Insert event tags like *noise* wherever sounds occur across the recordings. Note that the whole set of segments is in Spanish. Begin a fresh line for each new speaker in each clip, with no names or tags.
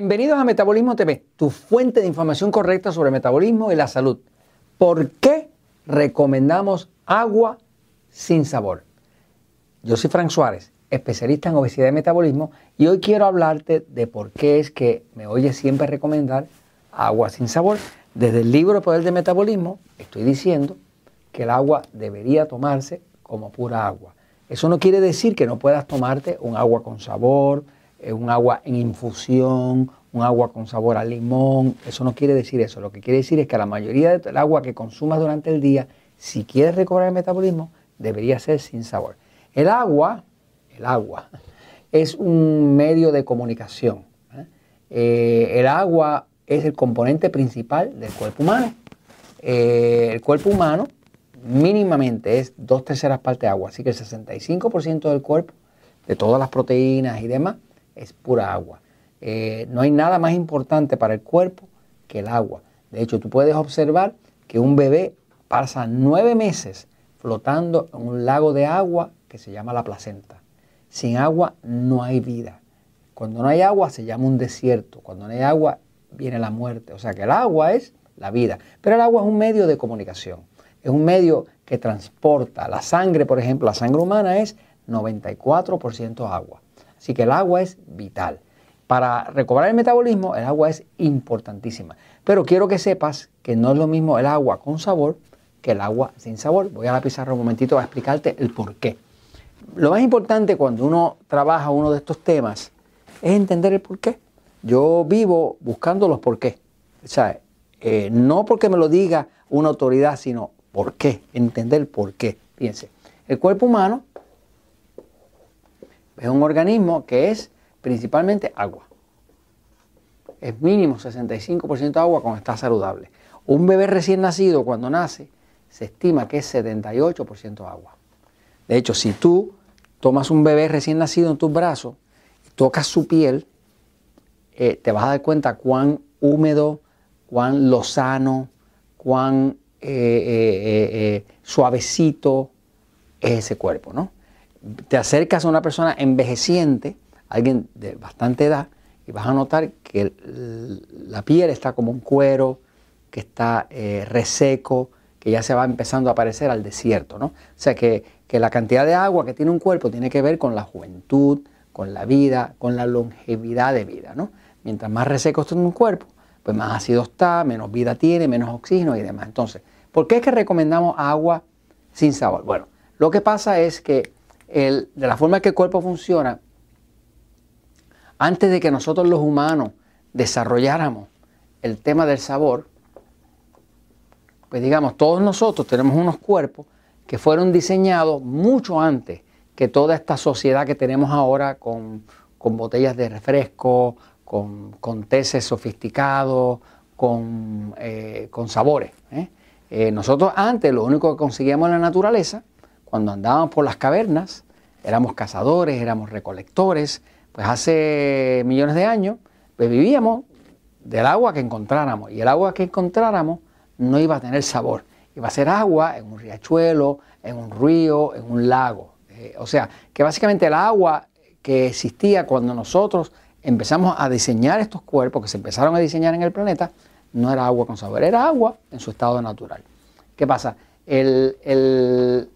Bienvenidos a Metabolismo TV, tu fuente de información correcta sobre metabolismo y la salud. ¿Por qué recomendamos agua sin sabor? Yo soy Frank Suárez, especialista en obesidad y metabolismo, y hoy quiero hablarte de por qué es que me oyes siempre recomendar agua sin sabor. Desde el libro Poder de Metabolismo estoy diciendo que el agua debería tomarse como pura agua. Eso no quiere decir que no puedas tomarte un agua con sabor, un agua en infusión, un agua con sabor a limón. Eso no quiere decir eso. Lo que quiere decir es que la mayoría del agua que consumas durante el día, si quieres recobrar el metabolismo, debería ser sin sabor. El agua, el agua, *laughs* es un medio de comunicación. ¿eh? Eh, el agua es el componente principal del cuerpo humano. Eh, el cuerpo humano mínimamente es dos terceras partes agua, así que el 65% del cuerpo, de todas las proteínas y demás, es pura agua. Eh, no hay nada más importante para el cuerpo que el agua. De hecho, tú puedes observar que un bebé pasa nueve meses flotando en un lago de agua que se llama la placenta. Sin agua no hay vida. Cuando no hay agua se llama un desierto. Cuando no hay agua viene la muerte. O sea que el agua es la vida. Pero el agua es un medio de comunicación. Es un medio que transporta. La sangre, por ejemplo, la sangre humana es 94% agua. Así que el agua es vital. Para recobrar el metabolismo, el agua es importantísima. Pero quiero que sepas que no es lo mismo el agua con sabor que el agua sin sabor. Voy a la pizarra un momentito a explicarte el por qué. Lo más importante cuando uno trabaja uno de estos temas es entender el por qué. Yo vivo buscando los por qué. O sea, eh, no porque me lo diga una autoridad, sino por qué, entender por qué. Fíjense, el cuerpo humano es un organismo que es principalmente agua. Es mínimo 65% agua cuando está saludable. Un bebé recién nacido cuando nace se estima que es 78% agua. De hecho, si tú tomas un bebé recién nacido en tus brazos tocas su piel, eh, te vas a dar cuenta cuán húmedo, cuán lozano, cuán eh, eh, suavecito es ese cuerpo, ¿no? Te acercas a una persona envejeciente, alguien de bastante edad, y vas a notar que la piel está como un cuero, que está eh, reseco, que ya se va empezando a parecer al desierto. ¿no? O sea que, que la cantidad de agua que tiene un cuerpo tiene que ver con la juventud, con la vida, con la longevidad de vida. ¿no? Mientras más reseco está un cuerpo, pues más ácido está, menos vida tiene, menos oxígeno y demás. Entonces, ¿por qué es que recomendamos agua sin sabor? Bueno, lo que pasa es que de la forma que el cuerpo funciona, antes de que nosotros los humanos desarrolláramos el tema del sabor, pues digamos, todos nosotros tenemos unos cuerpos que fueron diseñados mucho antes que toda esta sociedad que tenemos ahora con, botellas de refresco, con, con teces sofisticados, con, eh, sabores. ¿eh? Eh, nosotros antes lo único que conseguíamos en la naturaleza cuando andábamos por las cavernas, éramos cazadores, éramos recolectores, pues hace millones de años, pues vivíamos del agua que encontráramos. Y el agua que encontráramos no iba a tener sabor. Iba a ser agua en un riachuelo, en un río, en un lago. Eh, o sea, que básicamente el agua que existía cuando nosotros empezamos a diseñar estos cuerpos, que se empezaron a diseñar en el planeta, no era agua con sabor, era agua en su estado natural. ¿Qué pasa? el, el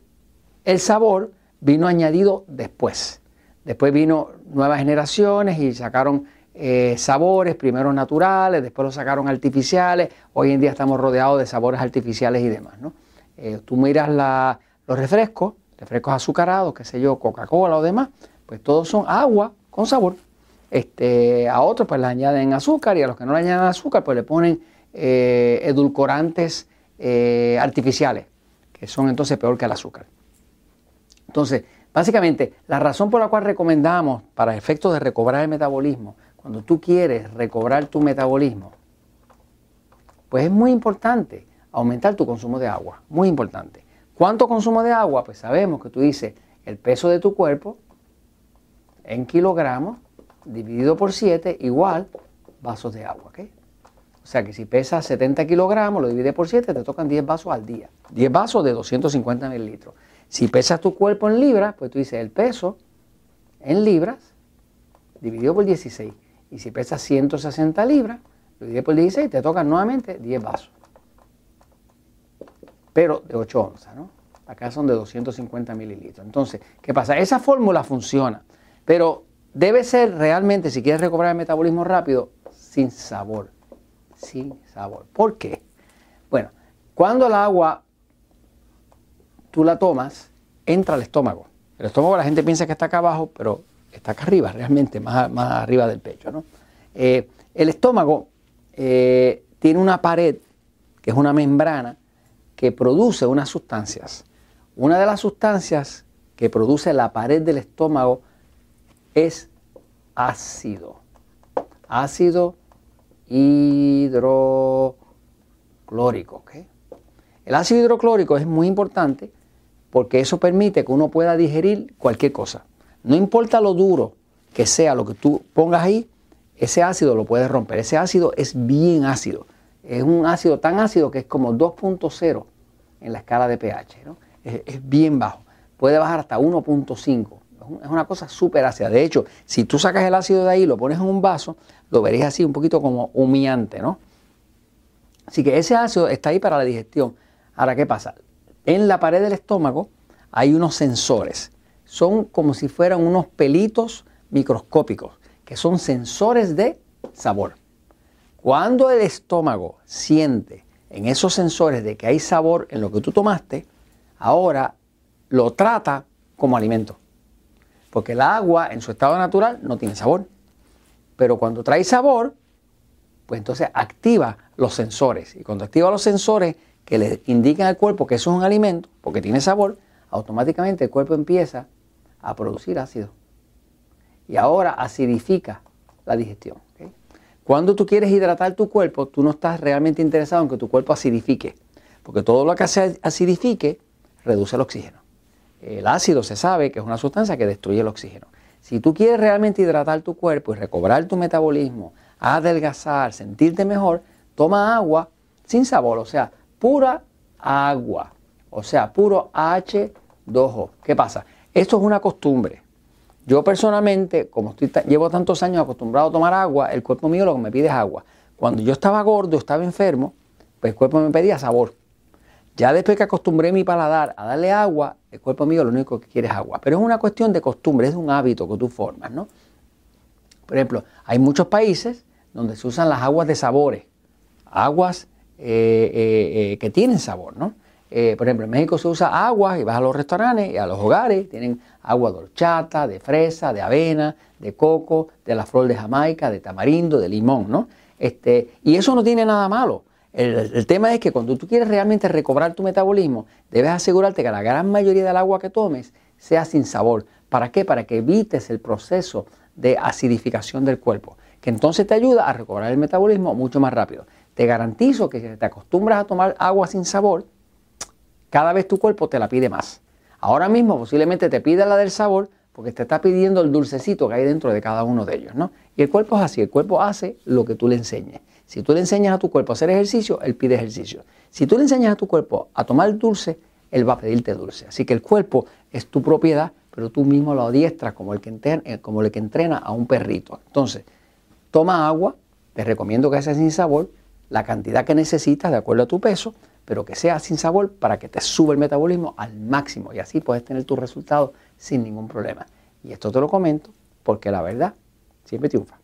sabor vino añadido después. Después vino nuevas generaciones y sacaron eh, sabores, primero naturales, después los sacaron artificiales. Hoy en día estamos rodeados de sabores artificiales y demás. ¿no? Eh, tú miras los refrescos, refrescos azucarados, qué sé yo, Coca-Cola o demás, pues todos son agua con sabor. Este, a otros pues le añaden azúcar y a los que no le añaden azúcar pues le ponen eh, edulcorantes artificiales, que son entonces peor que el azúcar. Entonces, básicamente, la razón por la cual recomendamos para efectos de recobrar el metabolismo, cuando tú quieres recobrar tu metabolismo, pues es muy importante aumentar tu consumo de agua, muy importante. ¿Cuánto consumo de agua? Pues sabemos que tú dices el peso de tu cuerpo en kilogramos dividido por 7 igual vasos de agua. O sea que si pesas 70 kilogramos, lo divides por 7, te tocan 10 vasos al día. 10 vasos de 250 mililitros. Si pesas tu cuerpo en libras, pues tú dices el peso en libras dividido por 16 Y si pesas 160 libras, lo divides por 16, te tocan nuevamente 10 vasos. Pero de 8 onzas, ¿no? Acá son de 250 mililitros. Entonces, ¿qué pasa? Esa fórmula funciona, pero debe ser realmente, si quieres recuperar el metabolismo rápido, sin sabor. Sin sabor. ¿Por qué? Bueno, cuando el agua tú la tomas, entra al estómago. El estómago la gente piensa que está acá abajo, pero está acá arriba, realmente, más, más arriba del pecho. ¿no? Eh, el estómago eh, tiene una pared, que es una membrana, que produce unas sustancias. Una de las sustancias que produce la pared del estómago es ácido. Ácido hidroclórico. El ácido hidroclórico es muy importante porque eso permite que uno pueda digerir cualquier cosa. No importa lo duro que sea lo que tú pongas ahí, ese ácido lo puedes romper. Ese ácido es bien ácido. Es un ácido tan ácido que es como 2.0 en la escala de pH. Es, bien bajo. Puede bajar hasta 1.5. Es una cosa súper ácida. De hecho, si tú sacas el ácido de ahí y lo pones en un vaso, lo veréis así un poquito como humeante, ¿no? Así que ese ácido está ahí para la digestión. Ahora, ¿qué pasa? En la pared del estómago hay unos sensores. Son como si fueran unos pelitos microscópicos, que son sensores de sabor. Cuando el estómago siente en esos sensores de que hay sabor en lo que tú tomaste, ahora lo trata como alimento. Porque el agua en su estado natural no tiene sabor. Pero cuando trae sabor, pues entonces activa los sensores. Y cuando activa los sensores, que le indican al cuerpo que eso es un alimento, porque tiene sabor, automáticamente el cuerpo empieza a producir ácido. Y ahora acidifica la digestión. Cuando tú quieres hidratar tu cuerpo, tú no estás realmente interesado en que tu cuerpo acidifique, porque todo lo que se acidifique reduce el oxígeno. El ácido se sabe que es una sustancia que destruye el oxígeno. Si tú quieres realmente hidratar tu cuerpo y recobrar tu metabolismo, adelgazar, sentirte mejor, toma agua sin sabor, o sea, pura agua, o sea, puro H2O. ¿Qué pasa? Esto es una costumbre. Yo personalmente, como llevo tantos años acostumbrado a tomar agua, el cuerpo mío lo que me pide es agua. Cuando yo estaba gordo, estaba enfermo, pues el cuerpo me pedía sabor. Ya después que acostumbré mi paladar a darle agua, el cuerpo mío lo único que quiere es agua. Pero es una cuestión de costumbre, es un hábito que tú formas, ¿no? Por ejemplo, hay muchos países donde se usan las aguas de sabores, aguas que tienen sabor, ¿no? por ejemplo, en México se usa agua y vas a los restaurantes y a los hogares, tienen agua de horchata, de fresa, de avena, de coco, de la flor de Jamaica, de tamarindo, de limón, ¿no? Este, y eso no tiene nada malo. El, el, tema es que cuando tú quieres realmente recobrar tu metabolismo, debes asegurarte que la gran mayoría del agua que tomes sea sin sabor. ¿Para qué? Para que evites el proceso de acidificación del cuerpo, que entonces te ayuda a recobrar el metabolismo mucho más rápido. Te garantizo que si te acostumbras a tomar agua sin sabor, cada vez tu cuerpo te la pide más. Ahora mismo posiblemente te pida la del sabor porque te está pidiendo el dulcecito que hay dentro de cada uno de ellos, ¿no? Y el cuerpo es así, el cuerpo hace lo que tú le enseñes. Si tú le enseñas a tu cuerpo a hacer ejercicio, él pide ejercicio. Si tú le enseñas a tu cuerpo a tomar dulce, él va a pedirte dulce. Así que el cuerpo es tu propiedad, pero tú mismo lo adiestras como el que entrena, eh, como el que entrena a un perrito. Entonces, toma agua, te recomiendo que sea sin sabor, la cantidad que necesitas de acuerdo a tu peso, pero que sea sin sabor para que te suba el metabolismo al máximo y así puedes tener tus resultados sin ningún problema. Y esto te lo comento porque la verdad siempre triunfa.